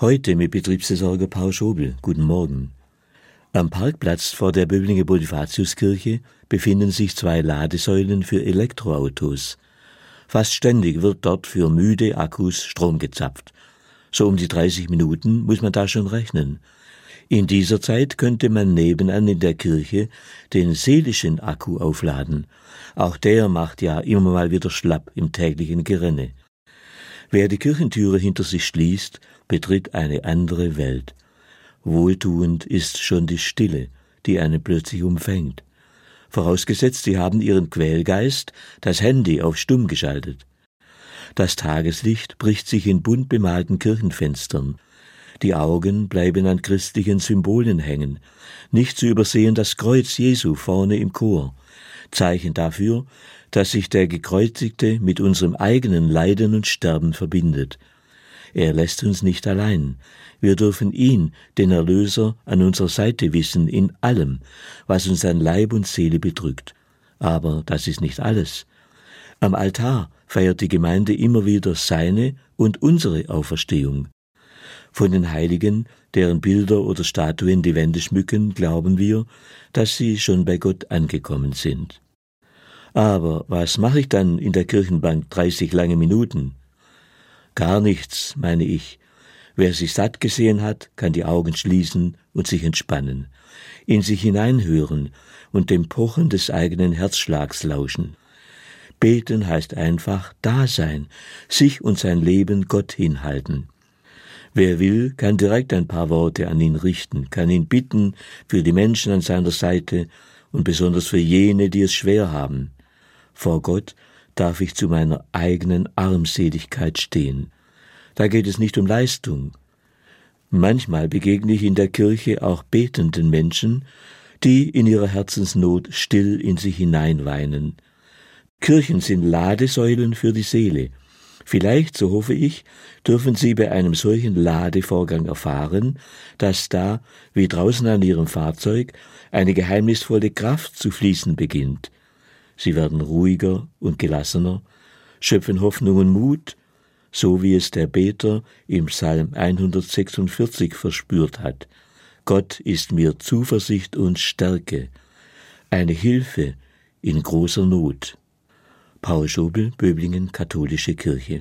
Heute mit Betriebsversorger Paul Schobel. Guten Morgen. Am Parkplatz vor der Böblinger Bonifatiuskirche befinden sich zwei Ladesäulen für Elektroautos. Fast ständig wird dort für müde Akkus Strom gezapft. So um die 30 Minuten muss man da schon rechnen. In dieser Zeit könnte man nebenan in der Kirche den seelischen Akku aufladen. Auch der macht ja immer mal wieder schlapp im täglichen Gerenne. Wer die Kirchentüre hinter sich schließt, betritt eine andere Welt. Wohltuend ist schon die Stille, die einen plötzlich umfängt. Vorausgesetzt, Sie haben Ihren Quälgeist, das Handy auf stumm geschaltet. Das Tageslicht bricht sich in bunt bemalten Kirchenfenstern. Die Augen bleiben an christlichen Symbolen hängen. Nicht zu übersehen das Kreuz Jesu vorne im Chor. Zeichen dafür, dass sich der Gekreuzigte mit unserem eigenen Leiden und Sterben verbindet. Er lässt uns nicht allein. Wir dürfen ihn, den Erlöser, an unserer Seite wissen in allem, was uns an Leib und Seele bedrückt. Aber das ist nicht alles. Am Altar feiert die Gemeinde immer wieder seine und unsere Auferstehung. Von den Heiligen, deren Bilder oder Statuen die Wände schmücken, glauben wir, dass sie schon bei Gott angekommen sind. Aber was mache ich dann in der Kirchenbank 30 lange Minuten? Gar nichts, meine ich. Wer sich satt gesehen hat, kann die Augen schließen und sich entspannen, in sich hineinhören und dem Pochen des eigenen Herzschlags lauschen. Beten heißt einfach da sein, sich und sein Leben Gott hinhalten. Wer will, kann direkt ein paar Worte an ihn richten, kann ihn bitten für die Menschen an seiner Seite und besonders für jene, die es schwer haben. Vor Gott darf ich zu meiner eigenen Armseligkeit stehen. Da geht es nicht um Leistung. Manchmal begegne ich in der Kirche auch betenden Menschen, die in ihrer Herzensnot still in sich hineinweinen. Kirchen sind Ladesäulen für die Seele. Vielleicht, so hoffe ich, dürfen Sie bei einem solchen Ladevorgang erfahren, dass da, wie draußen an Ihrem Fahrzeug, eine geheimnisvolle Kraft zu fließen beginnt, Sie werden ruhiger und gelassener, schöpfen Hoffnung und Mut, so wie es der Beter im Psalm 146 verspürt hat. Gott ist mir Zuversicht und Stärke, eine Hilfe in großer Not. Paul Schobel, Böblingen, Katholische Kirche.